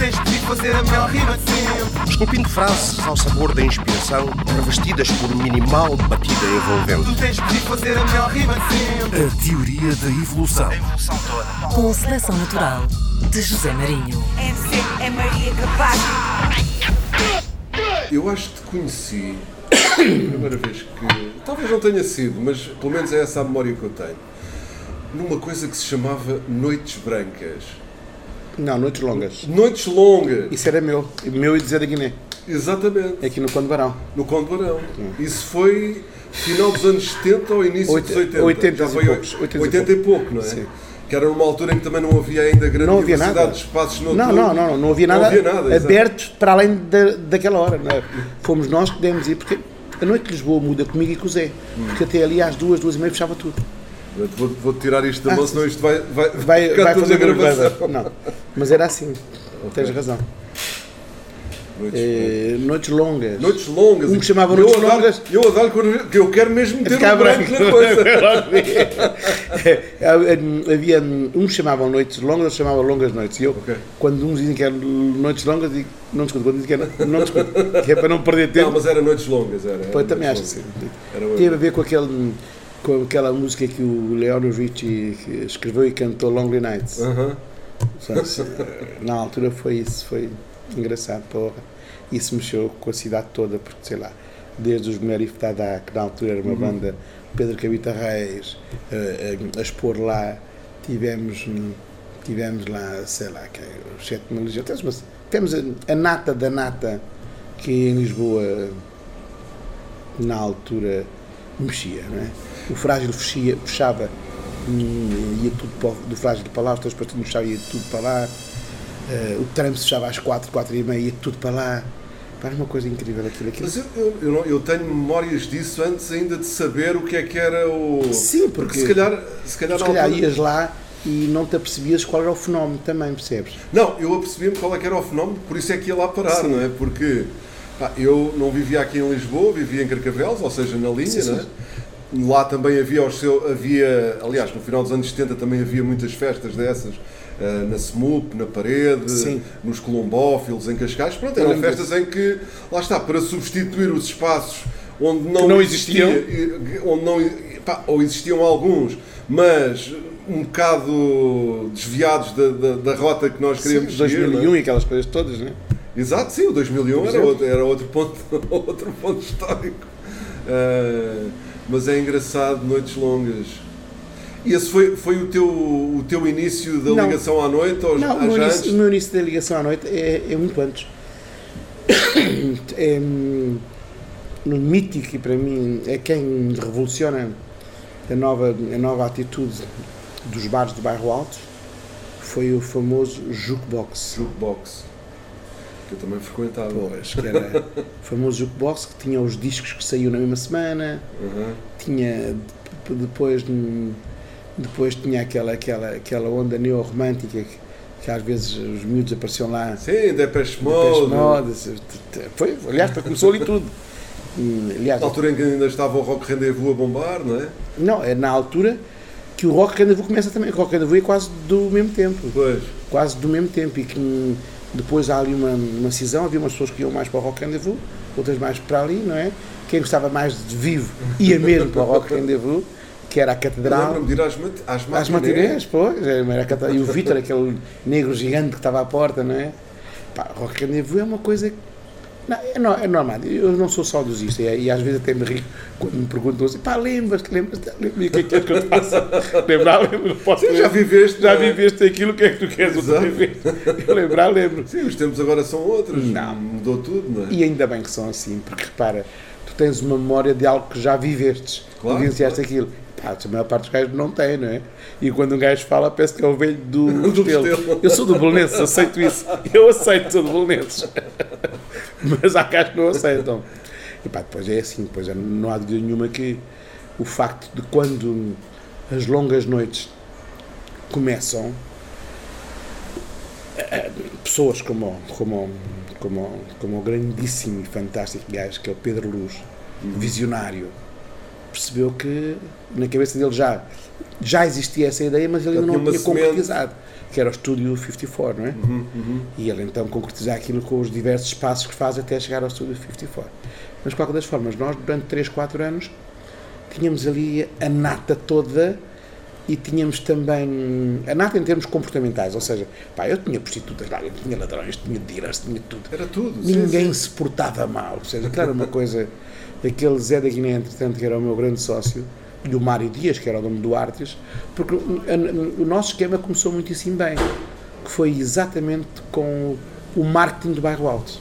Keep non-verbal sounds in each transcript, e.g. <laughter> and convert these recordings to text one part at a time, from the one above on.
tens de fazer a melhor rima de sempre. Esculpindo frases ao sabor da inspiração, revestidas por minimal batida envolvente. Tu tens de fazer a melhor rima de sempre. A teoria da evolução. A evolução toda. Com seleção natural de José Marinho. MC é Maria Capaz. Eu acho que te conheci <coughs> a primeira vez que. Talvez não tenha sido, mas pelo menos é essa a memória que eu tenho. Numa coisa que se chamava Noites Brancas. Não, Noites Longas. Noites longas! Isso era meu. Meu e dizer da Guiné. Exatamente. Aqui no Conde Barão. No Conde Barão. Isso foi final dos anos 70 ou início Oit- dos 80? 80 Já e foi poucos, 80, 80 e pouco, não é? Sim. Que era numa altura em que também não havia ainda grande Não havia diversidade nada. de espaços Não, noturnos. não, não, não, não havia Não nada, havia nada, exato. aberto para além da, daquela hora. não é? Fomos nós que demos ir, porque a noite de Lisboa muda comigo e com o Zé. Porque até ali às duas, duas e meia fechava tudo. Vou, vou tirar isto da Ah, mão, senão isto vai, vai, Vai, vai fazer gravação. Não, mas era assim. Tens razão. Noites, Eh, noites longas. noites longas. Um que chamava Noites Longas. Eu a dar quando- que eu quero mesmo ter Ficar um branco na coisa. <laughs> Havia uns que chamavam noites longas, outros chamavam longas noites. E eu, Ok. quando uns dizem que eram noites longas, digo, não discuto. Quando dizem que era, não discuto. Que é para não perder tempo. Não, mas era noites longas. Era, era Pois, também acho que sim. Teve a ver com, aquele, com aquela música que o Leonard Richie escreveu e cantou Lonely Nights. Aham. Só se- Na altura foi isso, foi engraçado, porra. Isso mexeu com a cidade toda, porque sei lá, desde os Merif Dada, que na altura era uma banda, Pedro Cavita Reis, eh, eh, a expor lá, tivemos, tivemos lá, sei lá, que, é Sete Mil Legiões, temos, temos a, a nata da nata que em Lisboa, na altura, mexia, não é? O Frágil fechia, fechava, ia tudo para, do Frágil para lá, os partidos fechavam, ia tudo para lá. Eh, o trânsito fechava às quatro, quatro e meia, ia tudo para lá. Era uma coisa incrível aquilo. aquilo. Mas eu, eu, eu, não- eu tenho memórias disso antes ainda de saber o que é que era o. Sim, porque- se calhar. Se calhar, Se calhar altura- ias lá e não te apercebias qual era o fenómeno também, percebes? Não, eu apercebi-me qual é que era o fenómeno, por isso é que ia lá parar, Sim. não é? Porque pá, eu não vivia aqui em Lisboa, vivia em Carcavelos, ou seja, na linha, Sim, não é? Lá também havia os seu, havia, aliás, no final dos anos 70 também havia muitas festas dessas, eh, na SMUP, na Parede, Sim. nos Colombófilos, em Cascais, pronto, eram festas em que, lá está, para substituir os espaços onde não, não existia- onde não, pá, ou existiam alguns, mas um bocado desviados da, da, da rota que nós queríamos Sim, seguir, não é? 2001 e aquelas coisas todas, não é? Exato, sim, o 2001 Por era outro, era outro ponto, <laughs> outro ponto histórico. Ah, mas é engraçado, noites longas. E esse foi, foi o, teu, o teu início da Não. ligação à noite? Ou Não, o meu, início, o meu início da ligação à noite é, é muito antes. <coughs> É, no mítico e para mim é quem revoluciona a nova, a nova atitude dos bares do bairro Alto foi o famoso jukebox. Jukebox. Que eu também frequentava. Pois, que era o <laughs> famoso jukebox que tinha os discos que saíam na mesma semana, Uhum. tinha de- depois depois tinha aquela aquela aquela onda neorromântica que, que às vezes os miúdos apareciam lá Sim, Depeche Depeche Mode. Mode, se- foi aliás começou ali tudo aliás Na altura em que ainda estava o Rock Rendezvous a bombar, não é? não é na altura que o Rock Rendezvous começa também o Rock Rendezvous é quase do mesmo tempo Pois. quase do mesmo tempo e que depois há ali uma, uma cisão, havia umas pessoas que iam mais para o Rock Rendezvous, outras mais para ali, não é? Quem gostava mais de vivo ia mesmo para o Rock Rendezvous, que era a Catedral. Lembro-me de ir às, às Às matinés, pois, era a catedral. e o Vítor, aquele negro gigante que estava à porta, não é? Pá, Rock Rendezvous é uma coisa que. Não, é, é normal, eu não sou saudosista e, e às vezes até me rio quando me perguntam assim, pá, lembras-te, lembras-te, lembras-te, o que é que queres que eu te faça? <laughs> Lembrar, lembro, posso Sim, já viveste, já é? viveste aquilo, o que é que tu queres outra vez? Eu lembrar, lembro. Sim, os tempos agora são outros. Não. Mudou tudo, não é? E ainda bem que são assim, porque repara, tu tens uma memória de algo que já vivestes, Claro, vivenciaste aquilo. Pá, a maior parte dos gajos não tem, não é? E quando um gajo fala, parece que é o velho do, <laughs> do. Eu sou do Belenenses, aceito isso. Eu aceito, sou do Belenenses. <laughs> Mas há gajos que não aceitam. E pá, depois é assim, depois é- não há dúvida nenhuma que o facto de quando as longas noites começam, eh, pessoas como, como, como, como o grandíssimo e fantástico gajo que é o Pedro Luz, visionário, percebeu que na cabeça dele já, já existia essa ideia, mas ele ainda não tinha semente. Que era o Estúdio 54, não é? Uhum, E ele então concretizar aquilo com os diversos passos que faz até chegar ao Estúdio 54. Mas, de qualquer das formas, nós durante 3, 4 anos tínhamos ali a nata toda e tínhamos também a nata em termos comportamentais, ou seja, pá, eu tinha prostitutas lá, eu tinha ladrões, tinha dealers, tinha tudo. Era tudo. sim, Ninguém sim. se portava mal, ou seja, aquilo era uma coisa. Aquele Zé da Guiné, entretanto, que era o meu grande sócio, e o Mário Dias, que era o dono do Artes, porque o, nosso esquema começou muitíssimo bem, que foi exatamente com o marketing do bairro Alto.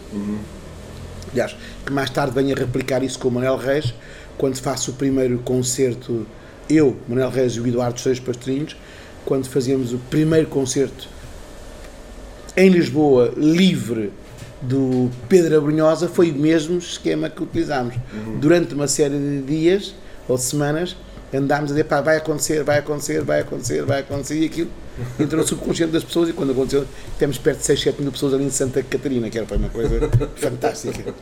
Aliás, que mais tarde venho a replicar isso com o Manuel Reis, quando faço o primeiro concerto, eu, Manuel Reis e o Eduardo Seis Pastorinhos, quando fazíamos o primeiro concerto em Lisboa, livre do Pedro Abrunhosa, foi o mesmo esquema que utilizámos. Durante uma série de dias ou semanas, andámos a dizer, pá, vai acontecer, vai acontecer, vai acontecer, vai acontecer, e aquilo entrou no subconsciente das pessoas, e quando aconteceu, temos perto de 6, 7 mil pessoas ali em Santa Catarina, que era uma coisa <laughs> fantástica.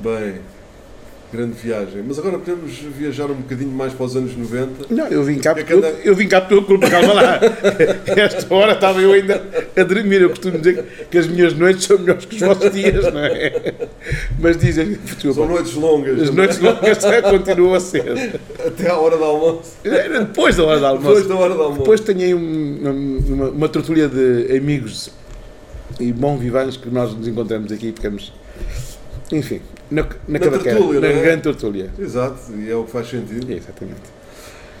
Bem, grande viagem. Mas agora podemos viajar um bocadinho mais para os anos 90. Não, eu vim cá Que é porque que eu, eu vim cá porque eu culpa, calma lá. <laughs> Esta hora estava eu ainda a dormir. Eu costumo dizer que as minhas noites são melhores que os vossos dias, não é? Mas dizem, São desculpa, noites longas. as noites longas <laughs> continuam a ser. Até à hora do almoço. Depois da hora do almoço. Depois da hora do almoço. Depois tenho aí um- uma, uma tertulia de amigos e bom vivantes que nós nos encontramos aqui e ficamos, enfim, na, na, cavaqueira, tertúlia, na é? grande tertúlia. Exato, e é o que faz sentido. É, exatamente.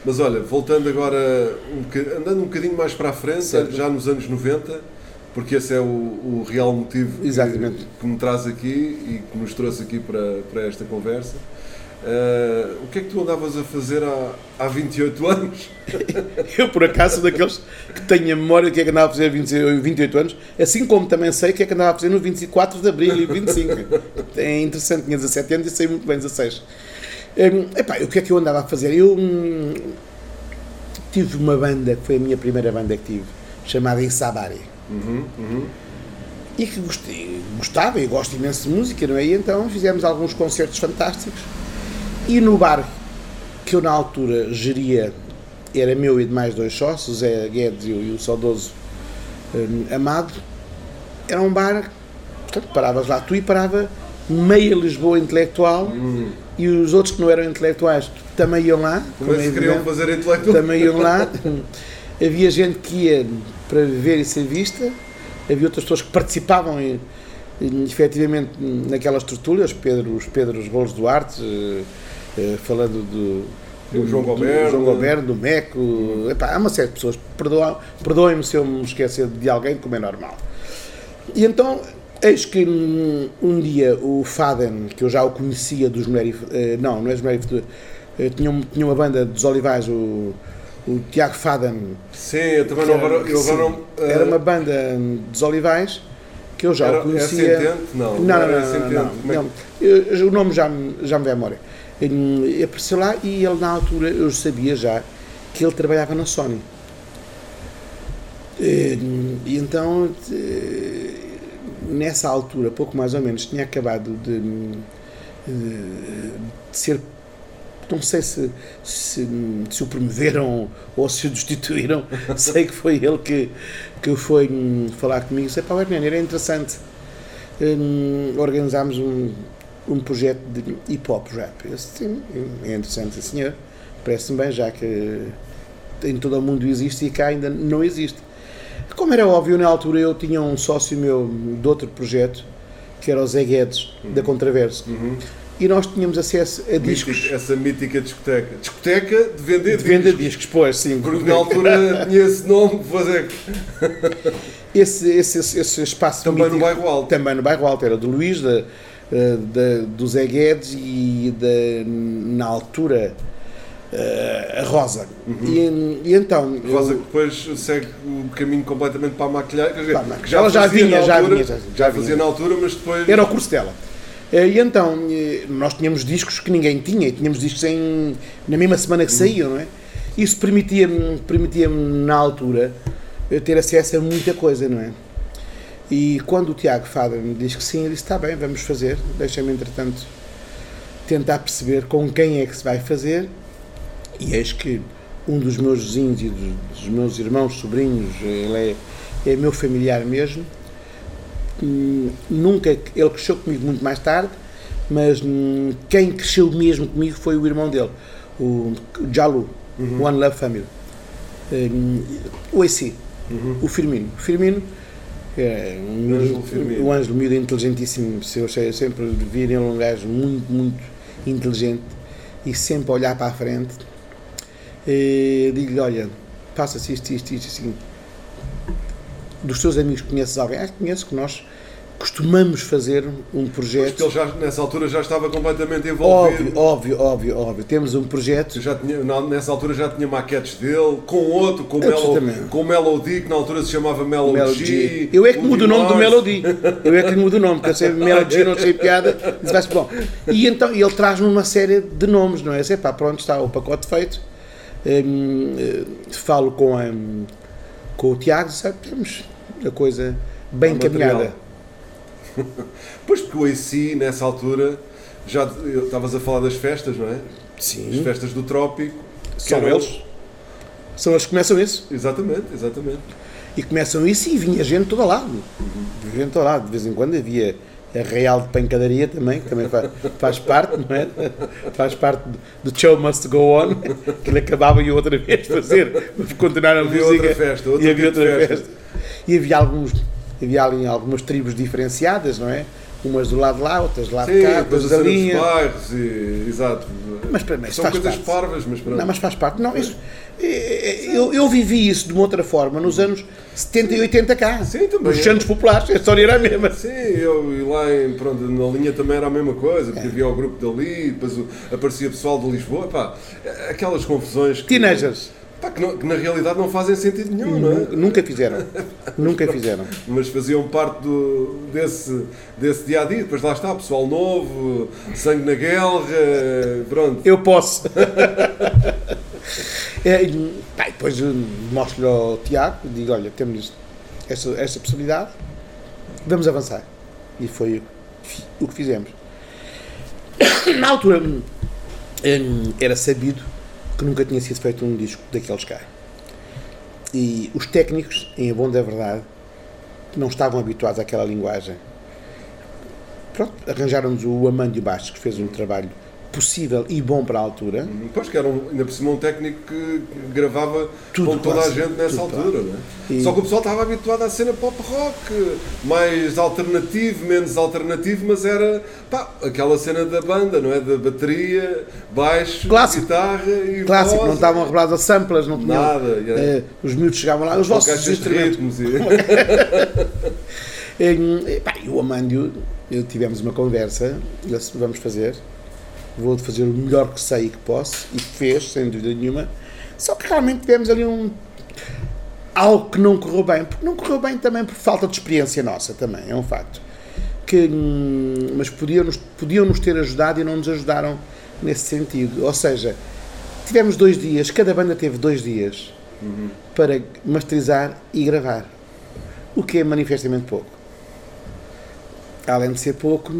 Mas olha, voltando agora, um andando um bocadinho mais para a frente, Certo. já nos anos 90, porque esse é o, o real motivo que-. Que, me traz aqui e que nos trouxe aqui para, para esta conversa. Ah, o que é que tu andavas a fazer há, há 28 <laughs> anos? Eu, por acaso, sou daqueles que tenho a memória do que é que andava a fazer há 20 28 anos, assim como também sei o que é que andava a fazer no 24 de Abril e 25. É interessante, tinha 17 anos e sei muito bem 16. Hum, epá, o que é que eu andava a fazer? Eu hum, tive uma banda, que foi a minha primeira banda que tive, chamada Isabari. E que gostei, gostava e gosto imenso de música, não é? E então fizemos alguns concertos fantásticos. E no bar que eu na altura geria, era meu e de mais dois sócios, Zé Guedes e o, e o saudoso hum, Amado, era um bar, portanto, paravas lá tu e parava meia Lisboa intelectual e os outros que não eram intelectuais também iam lá. Se queriam fazer intelectual? também iam lá. Havia gente que ia para ver e ser vista, havia outras pessoas que participavam em, em, efetivamente naquelas tertúlias, Pedro, os Pedros Rolos Duarte, eh, eh, falando do, O João do- Goberno. do João Goberno, do Meco, epá, há uma série de pessoas, Perdoa- perdoem-me se eu me esquecer de alguém, como é normal. E então, eis que um, um dia o Faden, que eu já o conhecia dos Mulher eh, não, não é dos Mulher eh, tinha, tinha uma banda dos Olivais, o, o Tiago Faden, Sim, eu também não, era, eu agora não. ah, era uma banda dos Olivais, que eu já era, o conhecia. É Centente? Não, Não, não, era não, não, é não, que- Eu- eu- o nome já me, já me vem à memória. Hum, Apareceu lá e ele, na altura, eu sabia já que ele trabalhava na Sony. Hum, E então, eh, nessa altura, pouco mais ou menos, tinha acabado de, de ser. Não sei se, se, se o promoveram <laughs> ou se o destituíram. <laughs> sei que foi ele que, que foi hum, falar comigo. Disse: Pá, Hernani, era interessante. Hum, organizámos um, um projeto de hip hop rap. Eu disse, sim, é interessante, sim, senhor. Parece-me bem, já que em todo o mundo existe e cá ainda não existe. Como era óbvio, na altura eu tinha um sócio meu de outro projeto, que era o Zé Guedes, da Contraverso, e nós tínhamos acesso a discos Mítica- essa mítica discoteca. Discoteca de vender de venda de discos. discos, pois, sim. Porque na altura <laughs> tinha esse nome, fazer Esse, esse, esse, esse espaço também no mítico- bairro alto. Também no bairro Alto, era do Luís, da, eh, da- do Zé Guedes e da, na altura eh, a Rosa. E, e então. eu- Rosa que depois segue o caminho completamente para a maquilhagem. Quer dizer, Para a maquilhagem. Ela já vinha, na já altura, vinha, já- já já fazia vinha. na altura, mas depois. Era o curso dela. Eh, E então, nós tínhamos discos que ninguém tinha, e tínhamos discos em, na mesma semana que saíam, não é? Isso permitia-me, permitia-me na altura, ter acesso a muita coisa, não é? E quando o Tiago Fada me diz que sim, eu disse: está bem, vamos fazer, deixa-me entretanto tentar perceber com quem é que se vai fazer. E eis que um dos meus vizinhos e dos, meus irmãos, sobrinhos, ele é, é meu familiar mesmo. Hum, Nunca, ele cresceu comigo muito mais tarde, mas hum, quem cresceu mesmo comigo foi o irmão dele, o Jalu, o One Love Family. Hum, o AC, o Firmino. O Firmino é um miúdo- Ângelo Firmino. o Ângelo, miúdo inteligentíssimo. Se Eu sei- sempre vi nele um gajo muito, muito inteligente e sempre a olhar para a frente. E Digo-lhe: olha, passa-se isto, isto, isto, assim. Dos teus amigos conheces alguém? Ah, conheço que nós costumamos fazer um projeto. Porque ele já, nessa altura já estava completamente envolvido. Óbvio, óbvio, óbvio, óbvio. Temos um projeto. Já tinha, nessa altura já tinha maquetes dele, com outro, com, Melo, com Melody, que na altura se chamava Melody. Melody. Eu é que mudo o nome do Melody. <laughs> Eu é que mudo o nome, porque eu sei Melody, não sei piada. Diz, bom. E então ele traz-me uma série de nomes, não é? Assim, pá, pronto, está o pacote feito. Hum, eh, falo com, a, com o Tiago, sabe? Temos a coisa bem encaminhada. <laughs> Pois porque o AC, nessa altura, já estavas a falar das festas, não é? As Sim. festas do Trópico. São eram- eles. São eles que começam isso. Exatamente, exatamente. E começam isso e vinha gente de todo lado. Vinha gente de todo lado. De vez em quando havia a Real de Pancadaria também, que também faz, <laughs> faz parte, não é? <laughs> Faz parte do Show Must Go On, que ele acabava e outra vez fazer, continuar a Havia música. outra festa, outro e havia outra festa. festa. E havia alguns, havia ali algumas tribos diferenciadas, não é? Umas do lado de lá, outras do lado Sim, de cá, outras da linha. bairros, e, exato. Mas para mim, isso São coisas parte. parvas, mas pronto. Não, mas faz parte. Não, isso, é, é, eu, eu vivi isso de uma outra forma nos anos 70 e 80 cá. Sim, também Nos é. Santos Populares, a história era a mesma. Sim, eu e lá em, pronto, na linha também era a mesma coisa, porque havia o grupo dali, depois aparecia pessoal de Lisboa, pá, aquelas confusões que, Teenagers. Pá, que, não- que na realidade não fazem sentido nenhum, não é? Nu- Nunca fizeram. <laughs> Nunca fizeram. Mas faziam parte do, desse, desse dia a dia. Depois lá está, pessoal novo, sangue na guerra, pronto. Eu posso. <laughs> É, pá, depois mostro-lhe ao Tiago digo: olha, temos esta, esta possibilidade, vamos avançar. E foi o que fi- o que fizemos. <coughs> Na altura hum, hum, era sabido que nunca tinha sido feito um disco daqueles cá. E os técnicos, em bom da verdade, não estavam habituados àquela linguagem. Pronto, arranjaram-nos o Amândio Bastos, que fez um trabalho possível e bom para a altura. Depois que era um, ainda por cima um técnico que gravava Tudo com toda quase, a gente nessa altura, não é? E- Só que o pessoal estava habituado à cena pop rock, mais alternativo, menos alternativo, mas era pá, aquela cena da banda, não é? Da bateria, baixo, Clássico. guitarra e Clássico, voz, não estavam revelados a samplas, não tinham. Nada, era- eh, os miúdos chegavam lá, os vossos instrumentos. e... <laughs> Pá, e o Amândio, eu tivemos uma conversa, vamos fazer, vou fazer o melhor que sei e que posso, e fez, sem dúvida nenhuma, só que realmente tivemos ali um algo que não correu bem, porque não correu bem também por falta de experiência nossa também, é um facto. Que, hum, mas podiam-nos podiam -nos ter ajudado e não nos ajudaram nesse sentido. Ou seja, tivemos dois dias, cada banda teve dois dias para masterizar e gravar. O que é manifestamente pouco. Além de ser pouco,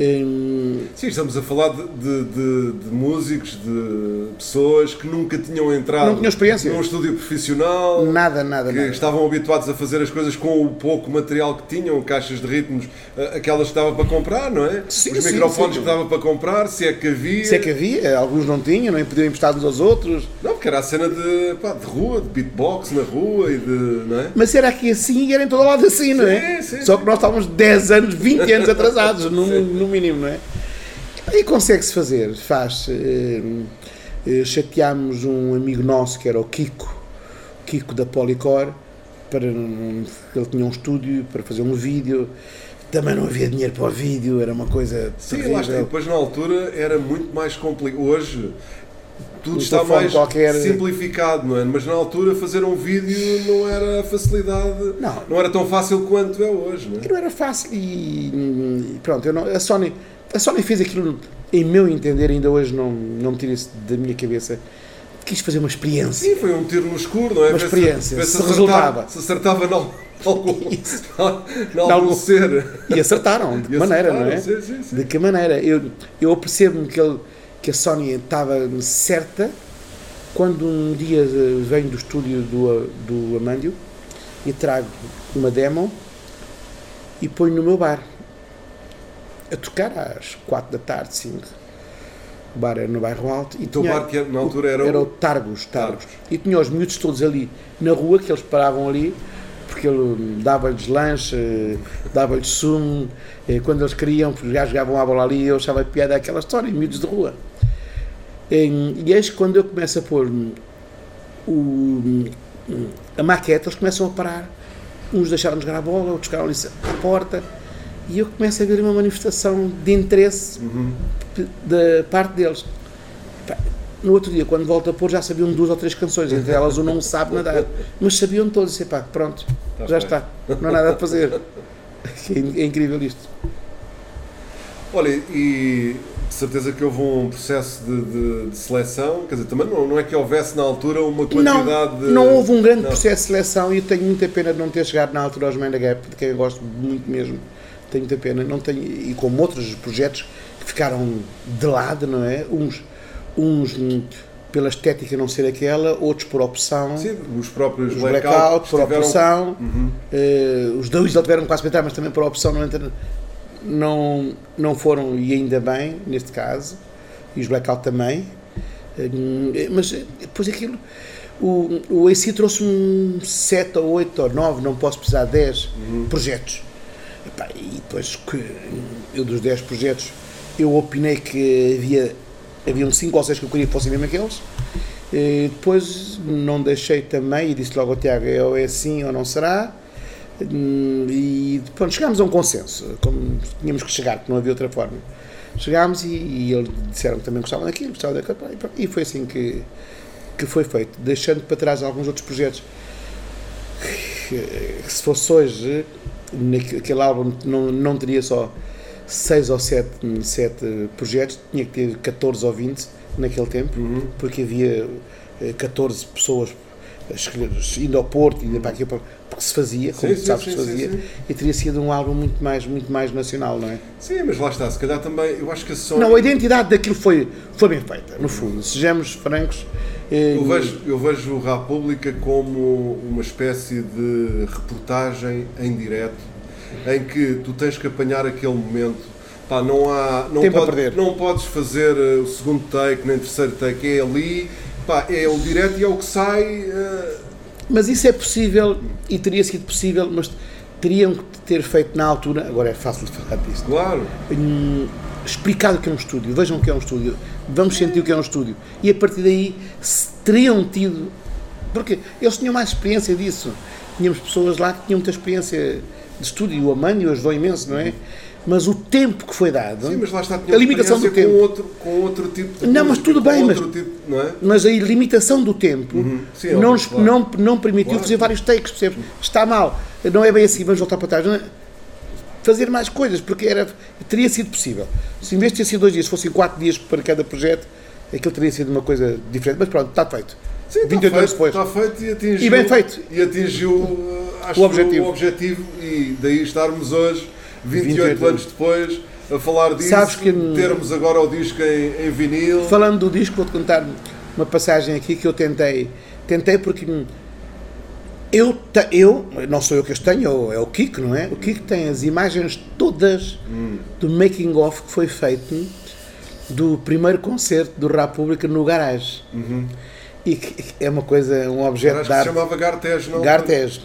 hum, Sim, estamos a falar de, de- de- de músicos, de pessoas que nunca tinham entrado Não tinham experiência. num estúdio profissional, nada, nada, que nada. estavam habituados a fazer as coisas com o pouco material que tinham, caixas de ritmos, eh, aquelas que dava para comprar, não é? Sim, Os sim, microfones sim. que dava para comprar, se é que havia. Se é que havia, alguns não tinham, nem podiam emprestar uns aos outros. Não, porque era a cena de, pá, de rua, de beatbox na rua e de. não é? Mas era aqui assim e era em todo lado assim, não é? Sim, sim, Só que nós estávamos 10 anos, 20 anos atrasados, no, no mínimo, não é? E consegue-se fazer, faz. eh, eh, chateámos um amigo nosso que era o Kiko, Kiko da Policor, para, ele tinha um estúdio para fazer um vídeo. Também não havia dinheiro para o vídeo, era uma coisa Sim, terrível. lá está. Depois na altura era muito mais complicado. Hoje tudo está mais qualquer- simplificado, não é? Mas na altura fazer um vídeo não era facilidade, Não. era tão fácil quanto é hoje, não é? não era fácil e, pronto, não- a, Sony, a Sony fez aquilo, em meu entender, ainda hoje não, não me tira isso da minha cabeça, quis fazer uma experiência. Sim, foi um tiro no escuro, não é? Uma se- experiência, ver se acertava- resultava. Se acertava na, <laughs> <laughs> algum, ser. E acertaram, de que maneira, não é? sim, sim, sim. De que maneira? Eu, eu percebo-me que, ele- que a Sony estava certa quando um dia eh, venho do estúdio do, do Amândio e trago uma demo e ponho no meu bar a tocar às 4 da tarde, 5. O bar era no bairro alto e O teu tinha- bar que na altura era o- era o Targos, Targos. Targos. E tinha os miúdos todos ali na rua, que eles paravam ali, porque ele dava-lhes lanche, eh, dava-lhes sumo, eh, quando eles queriam, porque os gajos jogavam a bola ali, eu achava piada aquela história, miúdos de rua. E eis que quando eu começo a pôr hum, o, hum, a maquete, eles começam a parar. Uns deixaram de jogar a bola, outros ficaram ali à porta. E eu começo a ver uma manifestação de interesse p- da parte deles. No outro dia, quando volto a pôr, já sabiam duas ou três canções, entre elas o Não Sabe Nadar. Mas sabiam todos, e pá, pronto, já feito. está, não há nada a fazer. <laughs> É é incrível isto. Olha, e de certeza que houve um processo de, de- de seleção, quer dizer, também não, não é que houvesse na altura uma Não, quantidade de. não houve um grande Não. processo de seleção e eu tenho muita pena de não ter chegado na altura aos Man Gap, de quem eu gosto muito mesmo. Tenho muita pena. Não tenho, e como outros projetos que ficaram de lado, não é? Uns, uns pela estética não ser aquela, outros por opção. Sim, os próprios os blackouts blackout por tiveram- opção, eh, os dois ele tiveram quase para entrar, mas também por opção não, entra- não, não foram, e ainda bem, neste caso, e os blackout também. Eh, mas eh, depois aquilo, o, o AC trouxe-me 7 ou 8 ou 9, não posso precisar de 10 projetos. Epá, e depois, que eu dos 10 projetos, eu opinei que havia, haviam 5 ou 6 que eu queria que fossem mesmo aqueles. E depois não deixei também, e disse logo ao Tiago, ou é assim ou não será. Hum, E pronto, chegámos a um consenso, como tínhamos que chegar, porque não havia outra forma. Chegámos e, e eles disseram que também gostavam daquilo, gostavam daquilo, e pronto, e foi assim que, que foi feito, deixando para trás alguns outros projetos que, se fosse hoje, naquele álbum não, não teria só 6 ou 7, sete projetos, tinha que ter 14 ou 20 naquele tempo, porque havia eh, 14 pessoas a escolher- indo ao Porto e para aqui para- porque se fazia, como Sim, sabes sim, se fazia, sim, e teria sido um álbum muito mais, muito mais nacional, não é? Sim, mas lá está, se calhar também, eu acho que a Sony. Não, a identidade daquilo foi, foi bem feita, no fundo, sejamos francos. eh, Eu vejo, eu vejo o República como uma espécie de reportagem em direto em que tu tens que apanhar aquele momento. Pá, não há, não, Tempo pode- perder. não podes fazer eh, o segundo take nem o terceiro take, é ali, pá, é o direto e é o que sai. eh, Mas isso é possível e teria sido possível, mas teriam que ter feito na altura, agora é fácil de falar disto, claro. hum, explicado o que é um estúdio, vejam o que é um estúdio, vamos sentir o que é um estúdio. E a partir daí se teriam tido. Porque eles tinham mais experiência disso. Tínhamos pessoas lá que tinham muita experiência de estúdio, o Amânio ajudou imenso, não é? Mas o tempo que foi dado. Sim, mas lá está, a limitação do tempo. Com outro, com outro tipo de Não, mas tudo bem, mas- tipo, não é? Mas a limitação do tempo Sim, não, óbvio, nos- claro. não, não permitiu Claro. fazer vários takes, percebes? Está mal, não é bem assim, vamos voltar para trás. Não é? Fazer mais coisas, porque era, teria sido possível. Se em vez de ter sido dois dias, fossem quatro dias para cada projeto, aquilo teria sido uma coisa diferente. Mas pronto, está feito. Sim, está 28 anos feito, depois. Está feito e atingiu, E bem feito. E atingiu acho O objetivo. o objetivo e daí estarmos hoje, 28, 28 anos depois, a falar disso, Sabes que- termos agora o disco em, em vinil. Falando do disco, vou-te contar uma passagem aqui que eu tentei. Tentei porque hum, eu, eu não sou eu que as tenho, é o Kiko, não é? O Kiko tem as imagens todas do making of que foi feito do primeiro concerto do República no garagem. E que é uma coisa, um objeto de arte. chamava Gartejo, não? Gartes.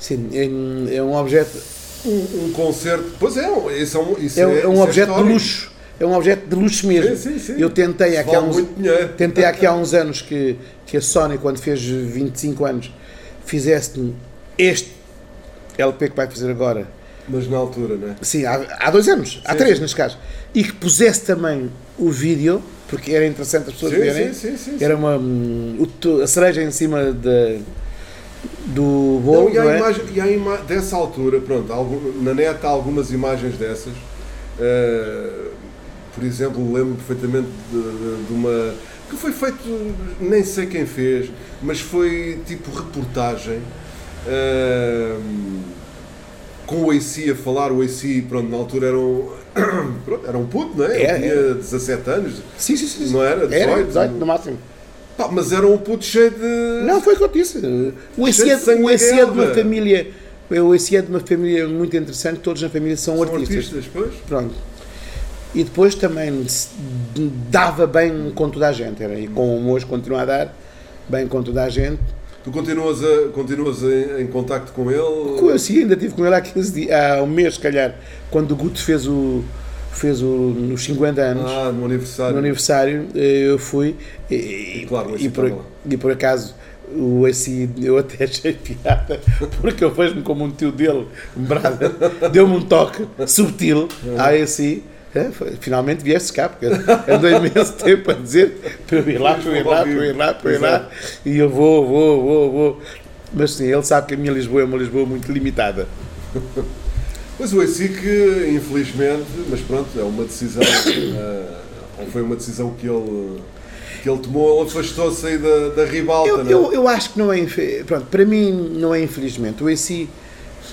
Sim, é, é um objeto, Um, um concerto. Pois é, isso é um, isso é, é, um- é objeto de luxo. É um objeto de luxo mesmo. Sim, sim, sim. Eu tentei aqui há uns, tentei aqui há uns anos que, que a Sony, quando fez 25 anos, fizesse este LP que vai fazer agora. Mas na altura, não é? Sim, há, há dois anos, há Sim, três sim. neste caso. E que pusesse também o vídeo, porque era interessante as pessoas Sim, verem. sim, sim, sim. Era uma, hum, a cereja em cima da- do Não, bolo, e há não é? imagem, e há ima dessa altura, pronto, algum- na net há algumas imagens dessas. eh, por exemplo, lembro perfeitamente de, de- de uma. que foi feito, nem sei quem fez, mas foi tipo reportagem. eh, com o AC a falar, o AC, pronto, na altura era um, <coughs> pronto, era um puto, não é? Ele tinha 17 anos. Sim, sim. sim. Não era? 18? Era 18 no máximo. Pá, mas era um puto cheio de. Não, foi o que eu disse. O Cheio é, de uma família. O AC é de uma família muito interessante, todos na família são, São artistas. artistas, pois. Pronto. E depois também dava bem com toda a gente. Era, e como hoje continua a dar, bem com toda a gente. Tu continuas, a, continuas em, em contacto com ele? Com- Assim, ainda estive com ele há 15 dias, há um mês, se calhar, quando o Guto fez o. fez o, nos 50 anos. Ah, no aniversário. no aniversário eh, eu fui e, e- claro, e, por, e por acaso o AC eu até achei <laughs> piada porque eu vejo-me como um tio dele um deu-me um toque subtil à AC foi- finalmente vieste cá porque andou imenso tempo a dizer para eu ir lá, para eu ir lá, para eu ir lá, para eu ir lá. E eu vou, vou, vou, vou. Mas sim, ele sabe que a minha Lisboa é uma Lisboa muito limitada Pois o que, infelizmente, mas pronto, é uma decisão, <coughs> eh, ou foi uma decisão que ele, que ele tomou, ele afastou-se aí da, da ribalta, Eu, não é? eu, eu acho que não é. Pronto, para mim não é infelizmente. O AC,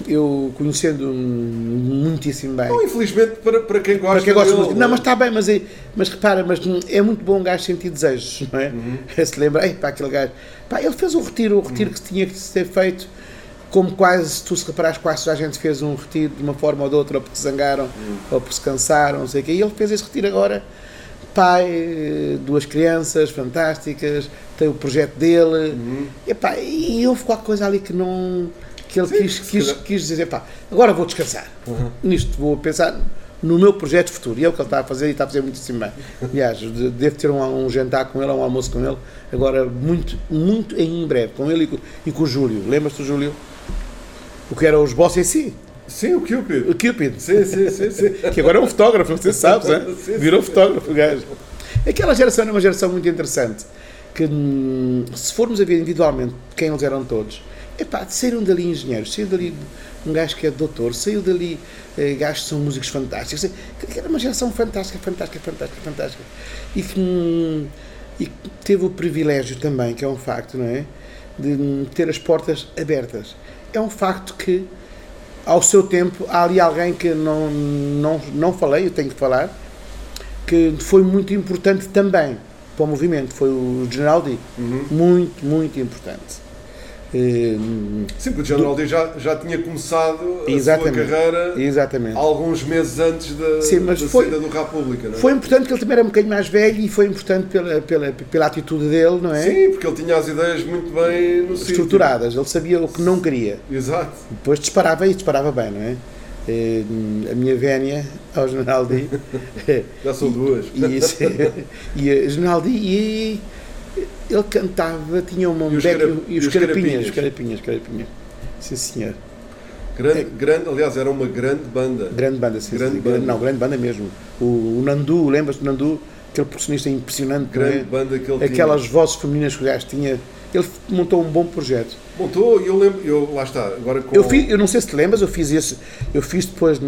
eu conhecendo muitíssimo bem. Não, infelizmente, para, para quem gosta Para quem gosta de dele, música. Não, mas está bem, mas, é, mas repara, mas é muito bom um gajo sentir desejos, não é? Uhum. <laughs> Se lembra, pá, aquele gajo. Pá, ele fez um retiro, o retiro que tinha que ser feito, como quase, se tu se reparares, quase a gente fez um retiro de uma forma ou de outra, ou porque se zangaram, Uhum. ou porque se cansaram, não sei o quê. E ele fez esse retiro agora. Pai, duas crianças fantásticas, tem o projeto dele. E, pá, e houve qualquer coisa ali que não. que ele Uhum. Sim, quis, quis, quis dizer, pá, agora vou descansar. Nisto vou pensar no meu projeto futuro. E é o que ele está a fazer e está a fazer muitíssimo bem. <laughs> Aliás, de- devo ter um, um jantar com ele, um almoço com ele, agora muito, muito em breve, com ele e com, e com o Júlio. Lembras-te do Júlio? O que era os boss em si, Sim, o Cupid. o Cupid. Sim, sim, sim, sim. Que agora é um fotógrafo, você sabe, né? <laughs> Virou fotógrafo gajo. Aquela geração era uma geração muito interessante. Que hum, se formos a ver individualmente quem eles eram todos, epá, saíram dali engenheiros, saiu dali um gajo que é doutor, saiu dali eh, gajos que são músicos fantásticos. Que Era uma geração fantástica, fantástica, fantástica, fantástica. E que, hum, e que teve o privilégio também, que é um facto, não é? De hum, ter as portas abertas. É um facto que ao seu tempo, há ali alguém que não, não, não falei, eu tenho que falar, que foi muito importante também para o movimento, foi o General D. Muito, muito importante. Eh, Sim, porque o General D já, já tinha começado a sua carreira Exatamente. alguns meses antes da, Sim, mas da foi- saída do República, é? Foi importante que ele também era um bocadinho mais velho e foi importante pela, pela, pela atitude dele, não é? Sim, porque ele tinha as ideias muito bem no sítio. Estruturadas, ele sabia o que não queria. Exato. Depois disparava e disparava bem, não é? Eh, A minha vénia ao General D. <laughs> Já são duas. <laughs> E, e a General D, e ele cantava, tinha uma E os cara- e os e os carapinhas, carapinhas. os carapinhas. Sim, senhor. Grande, grande, aliás, era uma grande banda. Grande banda, sim, Grande sim. banda. Não, grande banda mesmo. O, o Nandu, lembras do Nandu? Aquele percussionista impressionante, não Grande é? banda que ele Aquelas tinha. vozes femininas que o gajo tinha. Ele montou um bom projeto. Montou e eu lembro, eu, lá está, agora com... Eu, fiz, eu não sei se te lembras, eu fiz esse. Eu fiz depois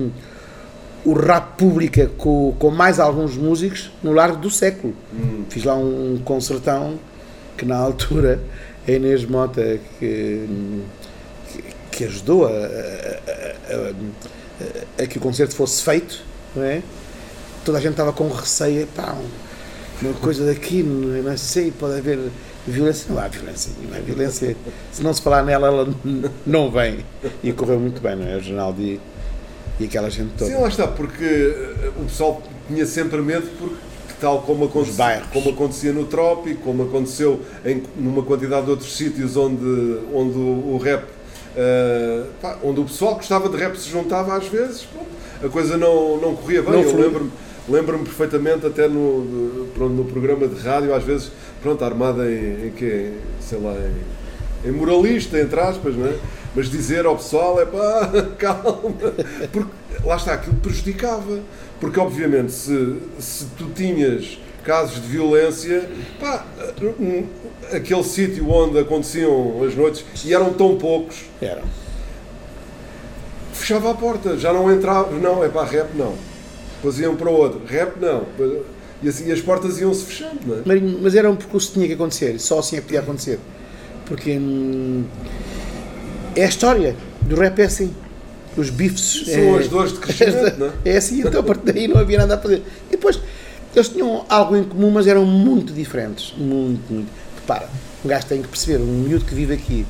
o Rap Pública com, com mais alguns músicos no Largo do Século. Hum. Fiz lá um concertão que na altura a Inês Mota que, que, ajudou a, a- a- a- que o concerto fosse feito, não é? Toda a gente estava com receio, pá, um- uma coisa daqui, não, não sei, pode haver violência. Não há violência, há violência. Se não se falar nela, ela não vem. E correu muito bem, não é? O jornal de e aquela gente toda. Sim, lá está, porque eh, o pessoal tinha sempre medo porque tal como acontecia, bairros. como acontecia no Trópico, como aconteceu em numa quantidade de outros sítios onde, onde o, o rap eh, pá, onde o pessoal que gostava de rap se juntava às vezes, pronto, a coisa não, não corria bem. Não Eu lembro-me lembro-me perfeitamente até no, pronto, no programa de rádio, às vezes, pronto, armada em, em quê? Sei lá, em, em moralista, entre aspas, não é? Mas dizer ao pessoal é pá, <laughs> calma, porque lá está, aquilo prejudicava. Porque obviamente se, se tu tinhas casos de violência, pá, hum, aquele sítio onde aconteciam as noites, e eram tão poucos, Era. fechava a porta, já não entrava, não, é para rap não. Depois iam para o outro, rap não. E assim as portas iam-se fechando, não é? Marinho, mas era um percurso que tinha que acontecer, só assim é que podia acontecer. Porque hum, é a história do rap é assim. Os bifes. São é, as dores de crescimento, <laughs> não é? É assim, então a partir daí não havia nada a fazer. E depois, eles tinham algo em comum, mas eram muito diferentes. Muito, muito. Repara, um gajo tem que perceber, um miúdo que vive aqui,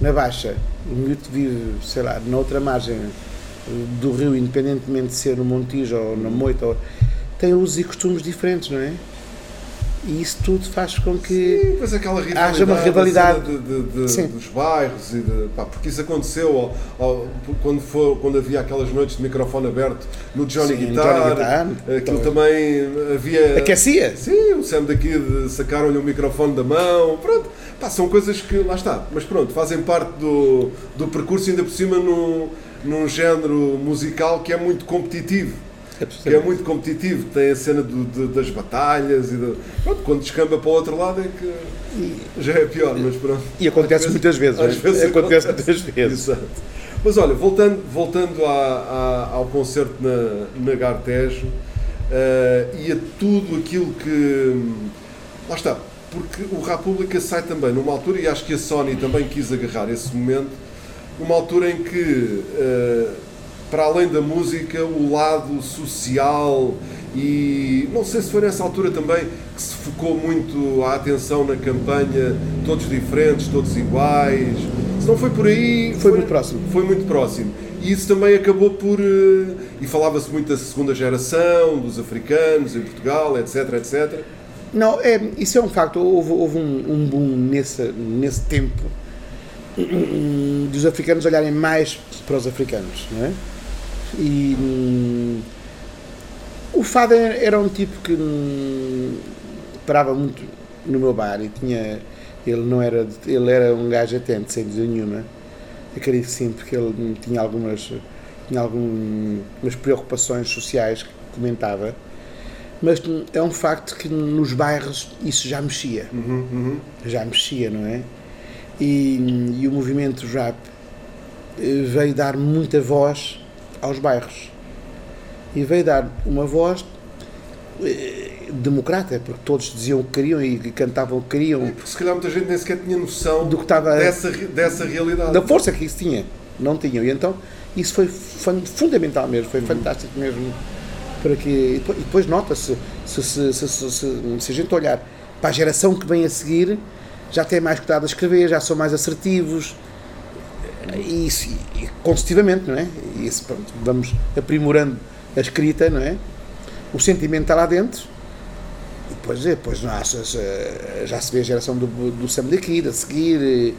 na Baixa, um miúdo que vive, sei lá, na outra margem eh, do rio, independentemente de ser no Montijo ou na Moita, ou- tem usos e costumes diferentes, não é? E isso tudo faz com que. Rivalidade, Haja uma rivalidade. de- de- de- Sim. dos bairros e de, pá, porque isso aconteceu ao- ao- quando, foi, quando havia aquelas noites de microfone aberto no Johnny Sim, Guitar, Johnny Guitar. aquilo também havia Aquecia. sim, o Sam daqui de- sacaram-lhe o microfone da mão pronto, pá, são coisas que lá está, mas pronto, fazem parte do, do percurso ainda por cima num, num género musical que é muito competitivo que é muito competitivo, tem a cena do- de- das batalhas e de, pronto, quando descamba para o outro lado é que já é pior, mas pronto. E acontece Às muitas vezes, às não é? vezes Acontece muitas vezes. Exato. Mas olha, voltando, voltando à- à- ao concerto na, na Gartejo eh, e a tudo aquilo que. Lá está, porque o República sai também numa altura, e acho que a Sony também quis agarrar esse momento, numa altura em que, eh, para além da música, o lado social e não sei se foi nessa altura também que se focou muito a atenção na campanha, todos diferentes, todos iguais. Se não foi por aí. Foi muito próximo. Foi muito próximo. E isso também acabou por. eh, E falava-se muito da segunda geração, dos africanos em Portugal, etc, etc. Não, é, isso é um facto. Houve, houve um, um boom nesse, nesse tempo <clears throat> dos africanos olharem mais para os africanos, não é? E hum, o Fado era um tipo que hum, parava muito no meu bar e tinha. Ele não era. Ele era um gajo atento, sem dúvida nenhuma. Acredito que sim, porque ele hum, tinha algumas, tinha algumas preocupações sociais que comentava mas hum, é um facto que nos bairros isso já mexia. Já mexia, não é? E, e o movimento rap eh, veio dar muita voz aos bairros. E veio dar uma voz eh, democrata, porque todos diziam o que queriam e cantavam o que queriam, Porque se calhar muita gente nem sequer tinha noção Do que estava- dessa, dessa realidade. da força que isso tinha. Não tinham. E então isso foi fun- fundamental mesmo, foi fantástico mesmo. Para que, e depois, nota-se, se, se, se, se, se, se a gente olhar para a geração que vem a seguir, já tem mais cuidado a escrever, já são mais assertivos, isso- e consecutivamente, não é? Isso, pronto, vamos aprimorando a escrita, não é? O sentimento está lá dentro, e depois, depois já, já, já se vê a geração do, do Sam daqui, a seguir, e,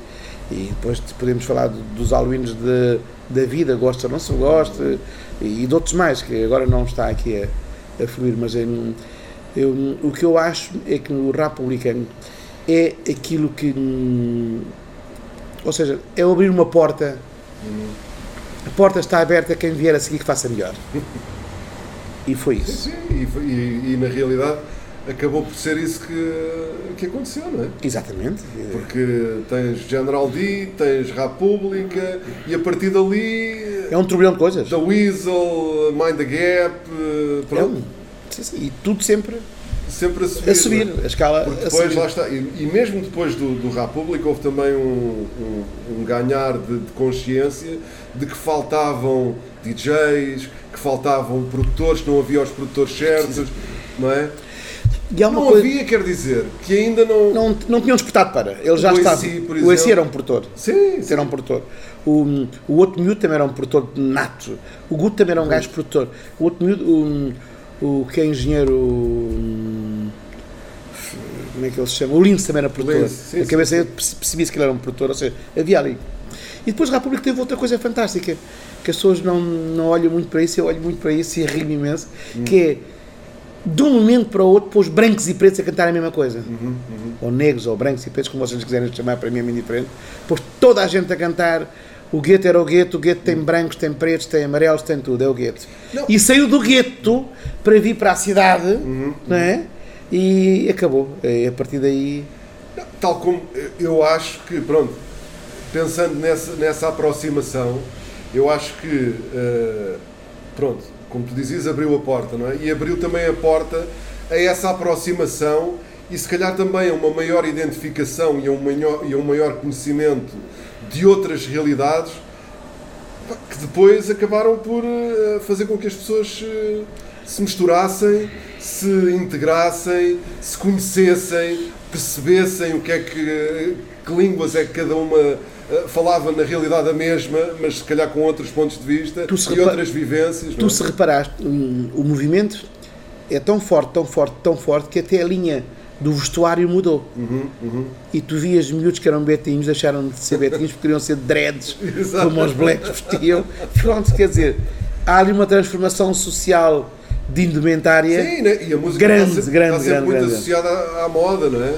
depois podemos falar do- dos alunos de, da vida, gosta ou não se gosta, e de outros mais, que agora não está aqui a, a fluir, mas eu, eu- o que eu acho é que o rap publicano é aquilo que. Ou seja, é abrir uma porta. A porta está aberta a quem vier a seguir que faça melhor. E foi isso. Sim, e, foi- e- e na realidade acabou por ser isso que, que aconteceu, não é? Exatamente. Porque tens General D, tens República e a partir dali É um turbilhão de coisas. da Weasel, Mind the Gap, eh, É pronto, um, sim, sim, e tudo sempre sempre a subir. a subir, não é? a escala Porque a depois subir. lá está, e, e mesmo depois do, do República houve também um, um- um ganhar de, de consciência de que faltavam DJs, que faltavam produtores, não havia os produtores certos, não é? E Não coisa, havia, quer dizer, que ainda não. não, não tinham despertado para. Ele já estava. o exemplo. era um produtor. Sim, sim. Era um produtor. O, o outro miúdo também era um produtor nato. O Guto também era um gajo produtor. O outro miúdo, o, o que é engenheiro. Como é que ele se chama? O Lince também era produtor. Lince, sim, a cabeça perce- percebia-se que ele era um produtor, ou seja, havia ali. E depois a República teve outra coisa fantástica, que as pessoas não, não olham muito para isso, eu olho muito para isso e rio imenso, que é de um momento para o outro pôs brancos e pretos a cantar a mesma coisa. Ou negros, ou brancos e pretos, como vocês quiserem chamar, para mim é muito diferente. Pôs toda a gente a cantar. O gueto era o gueto, o gueto tem brancos, tem pretos, tem amarelos, tem tudo, é o gueto. E saiu do gueto para vir para a cidade, não é? E acabou. E a partir daí. Tal como eu acho que, pronto, pensando nessa, nessa aproximação, eu acho que, eh, pronto, como tu dizias, abriu a porta, não é? E abriu também a porta a essa aproximação e se calhar também a uma maior identificação e a um maior, e a um maior conhecimento de outras realidades. que depois acabaram por eh, fazer com que as pessoas eh, se misturassem, se integrassem, se conhecessem, percebessem o que é que, que línguas é que cada uma eh, falava na realidade a mesma, mas se calhar com outros pontos de vista e outras vivências. Tu é? se reparaste, o movimento é tão forte, tão forte, tão forte que até a linha do vestuário mudou. Uhum, E tu vias miúdos que eram betinhos, deixaram de ser betinhos porque queriam ser dreads, <laughs> como os blacks vestiam. Pronto, quer dizer, há ali uma transformação social de indumentária. Sim, né? e a música Grande, está sempre, grande, está grande, muito grande. associada à, à moda, não é?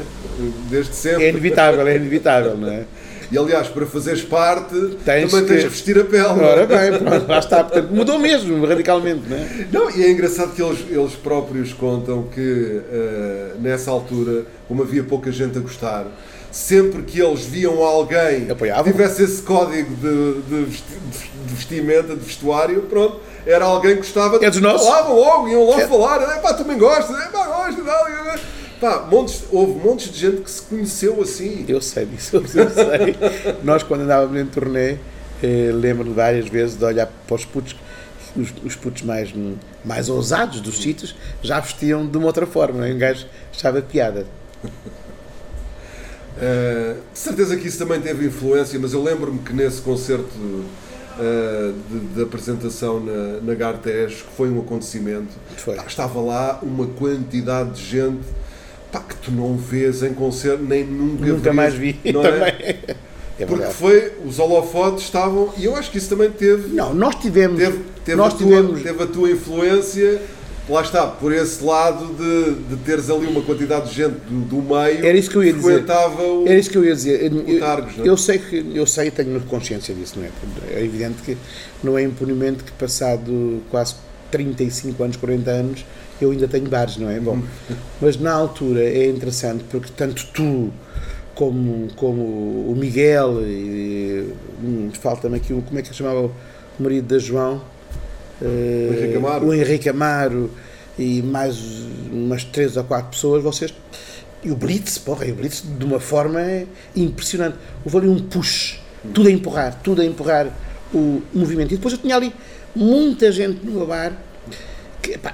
Desde sempre. É inevitável, é inevitável, não é? E aliás, para fazeres parte, Tens também tens que- vestir a pele. é? Ora bem, pronto, lá está. Portanto, mudou mesmo, radicalmente, não é? Não, e é engraçado que eles, eles próprios contam que eh, nessa altura, como havia pouca gente a gostar, sempre que eles viam alguém Apoiavam. que tivesse esse código de, de vestimenta, de vestuário, pronto, era alguém que gostava É dos nossos. Falavam logo, iam logo É. falar, é pá, também gostas, é pá, gosto e- Pá, montes, houve montes de gente que se conheceu assim. Eu sei disso, <laughs> eu sei. Nós, quando andávamos em turnê, eh, lembro-me várias vezes de olhar para os putos, os, os putos mais, mais ousados dos sítios, já vestiam de uma outra forma, não é? um gajo achava piada. Uh, de certeza que isso também teve influência, mas eu lembro-me que nesse concerto de, de apresentação na, na Gartes, que foi um acontecimento, Foi. estava lá uma quantidade de gente pá, que tu não vês em concerto, nem nunca, Nunca vês, mais vi não <laughs> também. é? É Porque foi, os holofotes estavam, e eu acho que isso também teve, Não, nós tivemos. teve, teve, nós a, tua, tivemos. teve a tua influência. Lá está, por esse lado de, de teres ali uma quantidade de gente do, do meio Era isso que eu ia dizer. o, Era isso que eu ia dizer. Eu, Targos, é? eu sei que eu sei e tenho consciência disso, não é? É evidente que não é impunimento que passado quase 35 anos, 40 anos, eu ainda tenho bares, não é? Bom, <laughs> mas na altura é interessante porque tanto tu como, como o Miguel e hum, falta-me aqui o como é que se chamava o marido da João? Eh, O Henrique Amaro. o Henrique Amaro e mais umas três ou quatro pessoas, vocês e o Blitz, porra, e o Blitz de uma forma impressionante. Houve ali um push, tudo a empurrar, tudo a empurrar o movimento. E depois eu tinha ali muita gente no meu bar que, pá,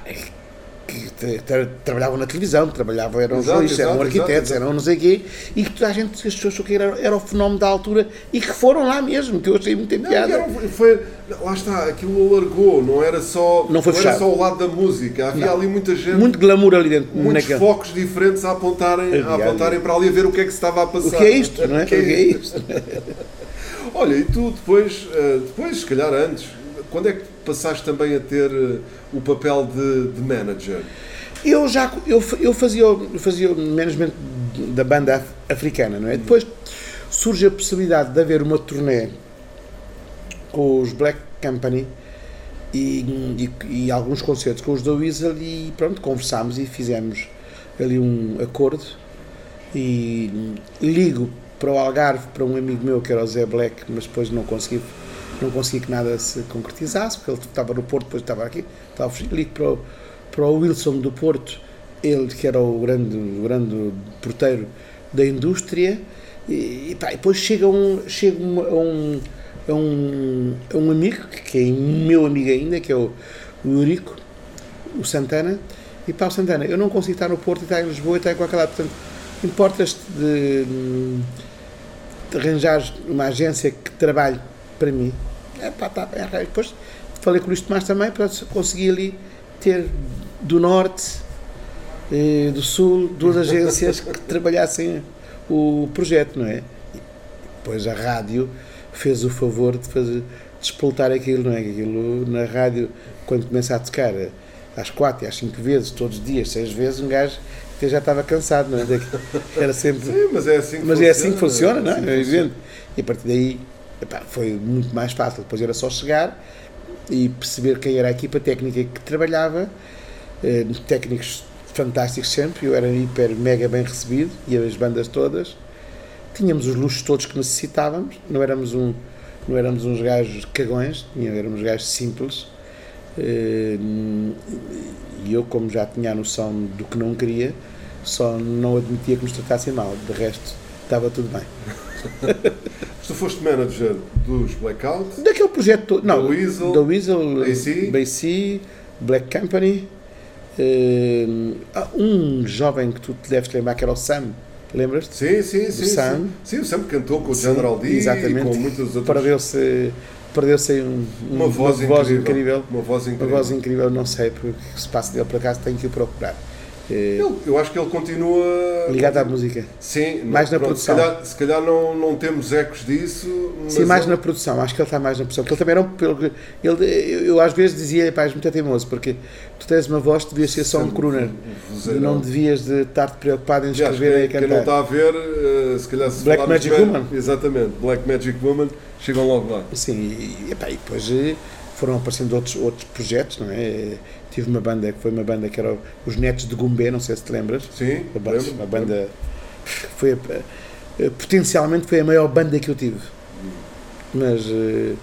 que tra- tra- trabalhavam na televisão, trabalhavam, eram Exato, jornalistas, eram exato, arquitetos, exato, eram não sei quê, e que toda a gente, as pessoas achou que era, era o fenómeno da altura e que foram lá mesmo, que eu achei muito Não, piada. era foi, lá está, aquilo alargou, não era só, Não foi era fechado. só o lado da música, havia Não. ali muita gente, Muito glamour ali dentro. muitos naquele- focos diferentes a apontarem, a apontarem havia. para ali a ver o que é que se estava a passar. O que é isto, não é? O que é isto? <laughs> Olha, e tu depois, eh, depois, se calhar antes, quando é que passaste também a ter eh, o papel de, de manager? Eu já eu, eu fazia, eu fazia o management da banda af- africana, não é? Depois surge a possibilidade de haver uma turnê com os Black Company e, e, e alguns concertos com os da Weasel e pronto, conversámos e fizemos ali um acordo e ligo para o Algarve para um amigo meu que era o Zé Black, mas depois não consegui não consegui que nada se concretizasse, porque ele estava no Porto, depois estava aqui, estava fugido. ligo para o, para o Wilson do Porto, ele que era o grande, o grande porteiro da indústria, e, e pá, e depois chega um, chega um, a, um, um, um amigo, que é meu amigo ainda, que é o, o Eurico, o Santana, e pá, o Santana, eu não consigo estar no Porto e estar em Lisboa e estar em qualquer lado, portanto, importas-te de, de arranjar uma agência que trabalhe para mim? É pá, tá, é, é. depois falei com o Luís Tomás também, para conseguir ali ter do Norte, eh, do Sul, duas agências que <laughs> trabalhassem o projeto, não é? Depois a rádio fez o favor de fazer despoltar aquilo, não é? Aquilo na rádio, quando começa a tocar às quatro e às cinco vezes, todos os dias, seis vezes, um gajo até já estava cansado, não é? Era sempre. Sim, mas é assim que Mas funciona. é assim que funciona, não é? assim que É evidente. E a partir daí epá, foi muito mais fácil. Depois era só chegar e perceber quem era a equipa técnica que trabalhava, eh, técnicos fantásticos sempre. Eu era hiper, mega bem recebido e as bandas todas. Tínhamos os luxos todos que necessitávamos, não éramos, um, não éramos uns gajos cagões, éramos gajos simples. Eh, E eu, como já tinha a noção do que não queria, só não admitia que nos tratassem mal. De resto, estava tudo bem. <laughs> Tu foste manager dos Blackout, Daquele projeto. Não, Da Weasel, da Weasel, AC. BC, Black Company. há um jovem que tu te deves lembrar que era o Sam. Lembras-te? sim, sim, sim. Sam. Sim, sim o Sam cantou com o General D exatamente. e com muitos outros. Perdeu-se perdeu-se aí um, Uma voz, incrível. Uma voz Uma incrível. voz incrível, não sei porque se passa dele por acaso, tenho que o procurar. Eh, Ele- eu acho que ele continua. ligado à música. Sim, Mais na pronto, produção. Se calhar, se calhar não, não temos ecos disso. Sim, mais ele- na produção, acho que ele está mais na produção. Porque ele também era um. pelo Ele, eu, eu às vezes dizia, pá, és muito teimoso, porque tu tens uma voz, devias ser só um crooner. Não devias de estar-te preocupado em escrever e quem, quem não cantar. está a ver, eh, se calhar se Black Magic Woman. Exatamente, Black Magic Woman, chegam logo lá. Sim, e, epá, e depois eh, foram aparecendo outros, outros projetos, não é? Tive uma banda que foi uma banda que era os Netos de Gumbé, não sei se te lembras. Sim, Uma banda, lembro, uma banda foi a- eh, potencialmente foi a maior banda que eu tive. Mas eh,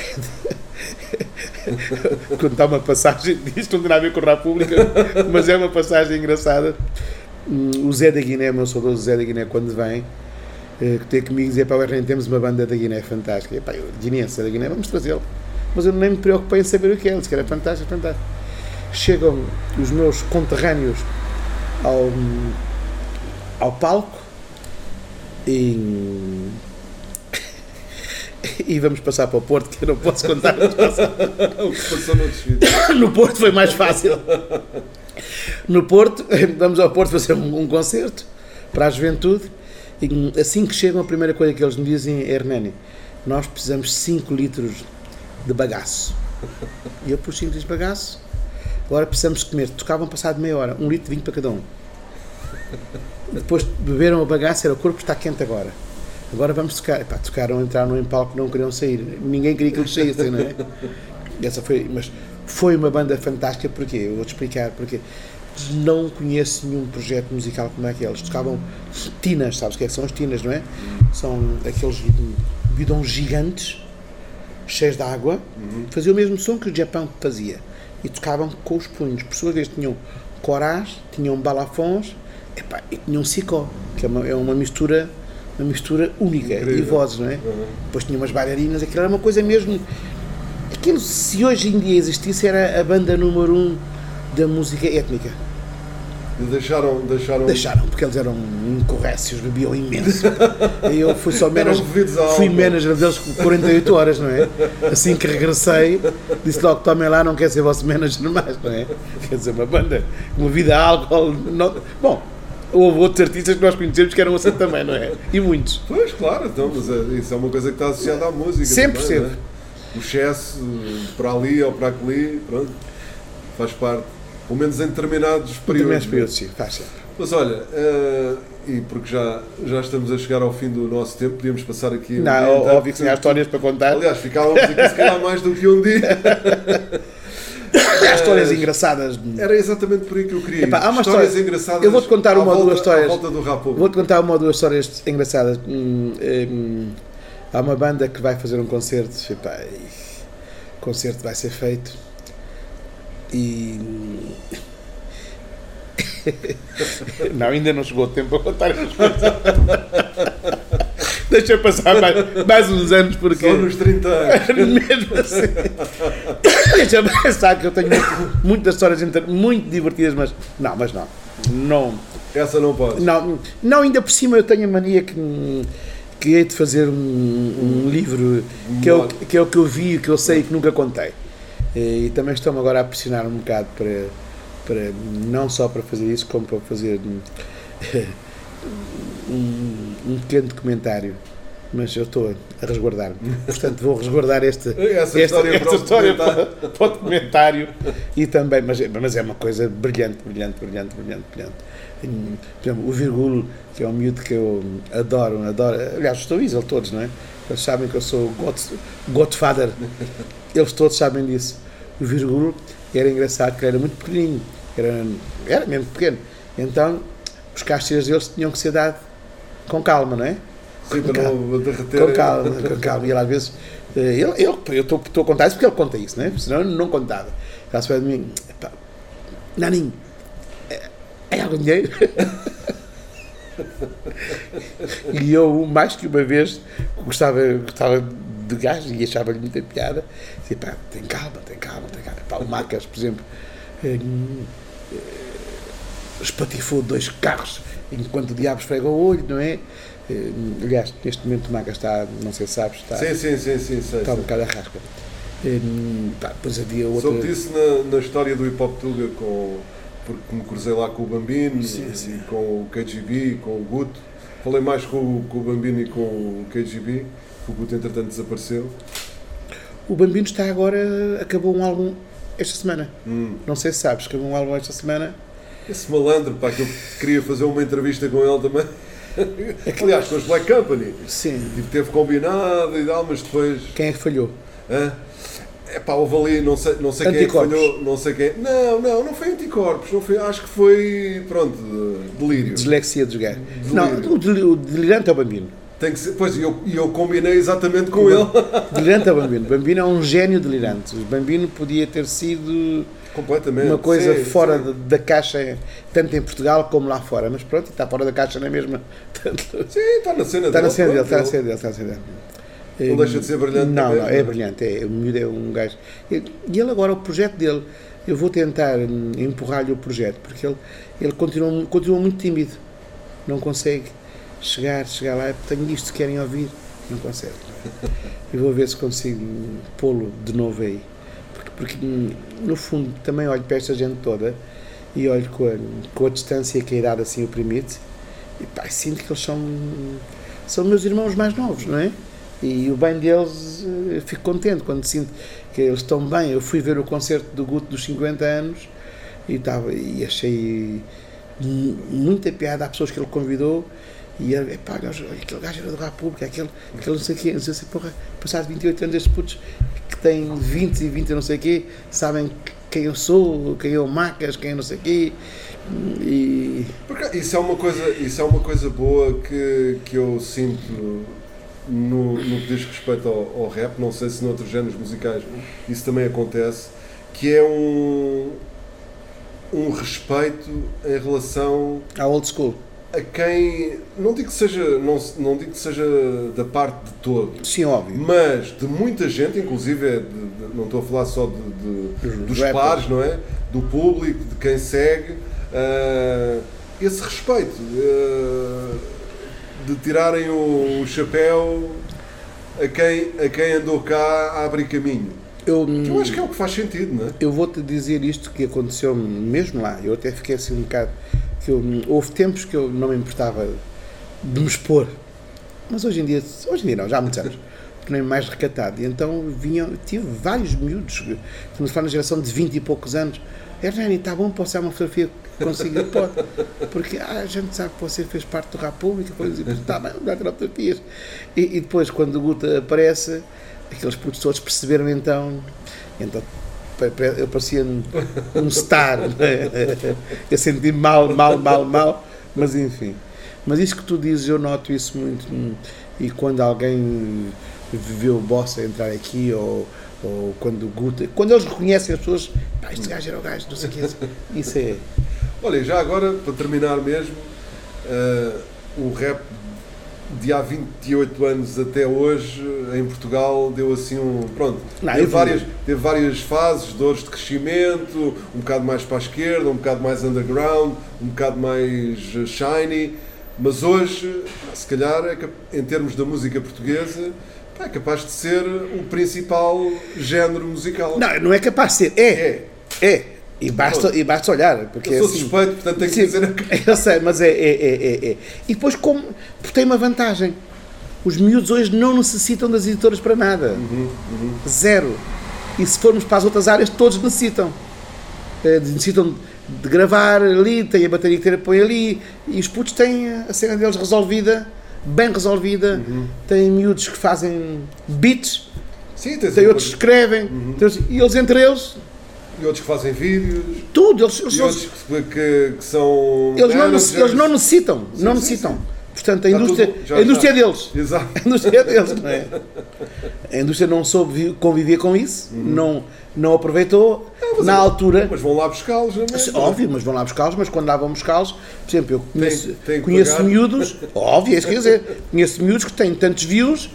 <laughs> contar uma passagem <laughs> disto não tem nada a ver com a República, mas é uma passagem engraçada. Hum, O Zé da Guiné, o meu saudoso Zé da Guiné, quando vem, eh, que tem comigo dizer para o RN, temos uma banda da Guiné fantástica. E, pá, eu, da Guiné, vamos trazê-lo. Mas eu nem me preocupei em saber o que é, ele disse que era fantástico, fantástico. Chegam os meus conterrâneos ao, ao palco e, <laughs> e vamos passar para o Porto, que eu não posso contar. <laughs> o que passou noutros sítios. No Porto foi mais fácil. No Porto, <laughs> vamos ao Porto fazer um, um concerto para a juventude. E assim que chegam, a primeira coisa que eles me dizem é: Hernani, nós precisamos de 5 litros de bagaço. E eu pus 5 litros de bagaço. Agora precisamos comer. Tocavam passado meia hora, um litro de vinho para cada um. Depois beberam a bagaço, era o corpo está quente agora. Agora vamos tocar. Epá, tocaram, entraram em palco, não queriam sair. Ninguém queria que eles saíssem, não é? <laughs> Essa foi, mas foi uma banda fantástica, porque Eu vou-te explicar porque não conheço nenhum projeto musical como aqueles. Tocavam tinas, sabes o que é que são as tinas, não é? São aqueles bidões gigantes, cheios de água, faziam o mesmo som que o Japão fazia. E tocavam com os punhos. Por sua vez tinham corás, tinham balafons epá, e tinham sicó, que é uma, é uma mistura uma mistura única, e Incrível. vozes, não é? Depois tinha umas bailarinas, aquilo era uma coisa mesmo Aquilo, se hoje em dia existisse, era a banda número um da música étnica. Deixaram, deixaram, Deixaram, porque eles eram incorrécios, bebiam imenso. E <laughs> eu fui só manager, fui manager deles por 48 horas, não é? Assim que regressei, disse logo: tomem lá, não quer ser vosso manager mais, não é? Quer dizer, uma banda, uma vida a álcool. Não... Bom, houve outros artistas que nós conhecemos que eram assim também, não é? E muitos. Pois, claro, então, mas é- isso é uma coisa que está associada à música. Sempre também, é? O excesso, para ali ou para ali, pronto, faz parte. Pelo menos em determinados períodos. Determinados períodos, sim, faz sempre. Mas olha, eh, e porque já, já estamos a chegar ao fim do nosso tempo, podíamos passar aqui. um dia Não, inteiro, óbvio que tinha histórias para contar. Aliás, ficávamos aqui se calhar mais do que um dia. <laughs> Há histórias engraçadas. Era exatamente por aí que eu queria. Epá, há uma histórias história- engraçadas. Eu vou-te contar uma ou duas histórias. Volta do Rapo. Vou-te contar uma ou duas histórias engraçadas. Hum, hum, há uma banda que vai fazer um concerto. Epá, e o concerto vai ser feito. E. <laughs> não, ainda não chegou o tempo para contar as coisas. <laughs> Deixa passar mais, mais uns anos porque. Só nos 30 anos. <laughs> Mesmo assim. Deixa-me pensar que eu tenho muitas histórias muito divertidas, mas. Não, mas não. Não. Essa não pode. Não, não, ainda por cima eu tenho a mania que, que hei de fazer um, um livro que é, o, que é o que eu vi que eu sei e que nunca contei. E, também estou-me agora a pressionar um bocado para, para não só para fazer isso, como para fazer um, <laughs> um, pequeno documentário. Mas eu estou a resguardar-me. Portanto, vou resguardar este, <laughs> Essa esta, história esta história para, para o documentário e também, mas, mas é uma coisa brilhante, brilhante, brilhante, brilhante, brilhante. Por exemplo, o Virgulo, que é um miúdo que eu adoro, adoro, aliás, os Weasel todos, não é? Eles sabem que eu sou o God, Godfather, eles todos sabem disso. O Virgulo era engraçado, que ele era muito pequenininho, era, era mesmo pequeno, então os castigos deles tinham que ser dados com calma, não é? Sim, para não derreter. Com calma, com calma. E ele às vezes. eh, Ele, ele, eu estou a contar isso porque ele conta isso, né? senão eu não contava. Ela se vai de mim, "Epá, Naninho, é, é algum dinheiro? <laughs> E eu, mais que uma vez, gostava, gostava de gajo e achava-lhe muita piada. Dizia, pá, tem calma, tem calma, tem calma. Pá, o Macas, por exemplo, hum, eh, espatifou dois carros enquanto o diabo esfrega o olho, não é? Eh, Aliás, neste momento o Macas está, não sei se sabes, está, Sim, sim, sim, sim, sei, está um sei. bocado a rasca. Hum, pá, depois havia outra. Soube disso na, na história do Hip Hop Tuga, com, porque me cruzei lá com o Bambino, Sim, e sim. com o KGB, com o Guto. Falei mais com, o- com o Bambino e com o KGB, que o Guto entretanto desapareceu. O Bambino está agora, acabou um álbum esta semana. Hum. Não sei se sabes, acabou um álbum esta semana. Esse malandro, pá, que eu queria fazer uma entrevista com ele também. Aliás, com os Black Company. Sim. Tipo, teve combinado e tal, mas depois. Quem é que falhou? Hã? Epá, houve ali, não sei, não sei quem é que falhou, não sei quem. Não, não, não foi anticorpos, não foi, acho que foi, pronto, delírio. Dislexia dos gajos. Não, o delirante é o Bambino. Tem que ser, pois, e eu, eu combinei exatamente com ele. Delirante é o Bambino. Bambino é um gênio delirante. O Bambino podia ter sido Completamente. uma coisa Sim, fora sim. da caixa, tanto em Portugal como lá fora. Mas pronto, está fora da caixa na mesma. Portanto, Sim, está na cena Está na dele, cena dele, está na cena dele, está na cena dele. Não deixa de ser brilhante Não, também, não, é é? brilhante. É, o miúdo é um gajo. E e ele agora, o projeto dele, eu vou tentar hum, empurrar-lhe o projeto, porque ele, ele continua, continua muito tímido. Não consegue chegar, chegar lá. Tenho isto, querem ouvir. Não consegue. E vou ver se consigo pô-lo de novo aí. Porque, porque, no fundo, também olho para esta gente toda e olho com a, com a distância que a idade assim o permite e pá, sinto que eles são, são meus irmãos mais novos, não é? E o bem deles, eh, eu fico contente quando sinto que eles estão bem. Eu fui ver o concerto do Guto dos 50 anos e, estava, e achei mu- muita piada às pessoas que ele convidou. E epá, olha, olha, aquele gajo era do República, aquele, aquele não sei o quê, não sei se, porra, passados 28 anos, estes putos que têm 20 e 20 e não sei o quê, sabem quem eu sou, quem é o Macas, quem eu não sei o quê. E Por acaso, Isso é uma coisa, isso é uma coisa boa que, que eu sinto no, no que diz respeito ao, ao rap, não sei se noutros géneros musicais isso também acontece, que é um, um respeito em relação a old school. A quem, não digo que seja, não, não digo que seja da parte de todos, Sim, óbvio. mas de muita gente, inclusive, é de- de- não estou a falar só de, Dos rappers. pares, não é? Do público, de quem segue, ah, esse respeito ah, de tirarem o, o chapéu a quem, a quem andou cá a abrir caminho. Eu, Que eu acho que é o que faz sentido, não é? eu vou-te dizer isto que aconteceu mesmo lá. Eu até fiquei assim um bocado. Que eu, houve tempos que eu não me importava de me expor. Mas hoje em dia, hoje em dia não, já há muitos anos, tornei-me mais recatado. E então vinham, tive vários miúdos, estamos a falar na geração de 20 e poucos anos. Hernani, está bom para uma fotografia consigo? Pode. Porque ah, a gente sabe que você fez parte do República, coisas e está bem, dá tirar fotografias. E, e depois, quando o Guta aparece, aqueles todos perceberam então. então eu parecia um, star. né? Eu senti mal, mal, mal, mal, mas enfim. Mas isso que tu dizes, eu noto isso muito. E quando alguém vê o Bossa entrar aqui, ou, ou quando o Guta. Quando eles reconhecem as pessoas, pá, este gajo era o gajo, não sei o que. Isso é. Olha, já agora, para terminar mesmo, ah, o rap de há 28 anos até hoje em Portugal deu assim um. Pronto, Não, teve, várias, teve várias fases, dores de crescimento, um bocado mais para a esquerda, um bocado mais underground, um bocado mais eh, shiny, mas hoje, se calhar, é em termos da música portuguesa, é capaz de ser o principal género musical. Não, não é capaz de ser. É. É. É. E basta, e basta olhar. Porque Eu sou assim, suspeito, portanto tenho que Sim, dizer. <laughs> Eu sei, mas é, é, é, é, é. E depois, como. Porque tem uma vantagem. Os miúdos hoje não necessitam das editoras para nada. Zero. E se formos para as outras áreas, todos necessitam. Eh, necessitam de gravar ali, têm a bateria que ter apoio ali. E os putos têm a cena deles resolvida, bem resolvida. Têm miúdos que fazem beats, Sim, um- outros que escrevem. Tem outros- E eles, entre eles, E outros que fazem vídeos, tudo. Eles, eles, e outros que, que- que são. Eles não, eles não necessitam, não sim, necessitam. Portanto, a indústria, tudo- já a indústria é deles. Exato. <laughs> A indústria é deles, não é? A indústria não soube vi- conviver com isso, não, não aproveitou. Na altura, Mas vão lá buscá-los, não é? óbvio, mas vão lá buscá-los, mas quando lá vão buscá-los, por exemplo, eu conheço, Tem- tem conheço miúdos, óbvio, é isso que ia dizer, conheço miúdos que têm tantos views,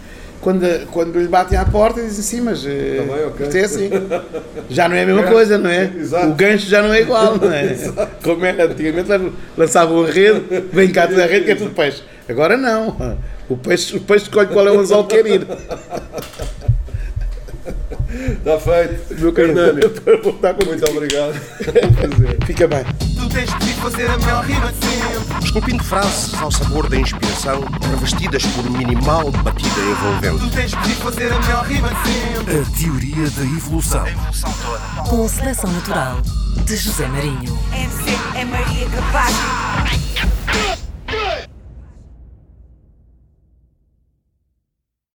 quando, quando lhe batem à porta dizem assim, mas eh, Tá bem, ok. isto é assim. <laughs> Já não é a mesma coisa, não é? Exato. O gancho já não é igual, não é? <laughs> Como era antigamente, lançavam a rede, vem cá toda a rede que é tudo peixe. Agora não. O peixe, o peixe escolhe qual é o anzol que quer ir. <laughs> Está feito. Meu querido, estar com- muito obrigado. Fica bem. Tu tens que fazer a melhor rima de sempre. Esculpindo frases ao sabor da inspiração, revestidas por minimal batida envolvente. Tu tens que fazer a melhor rima de sempre. A teoria da evolução. A evolução toda. Com seleção natural de José Marinho. MC é Maria Capaz.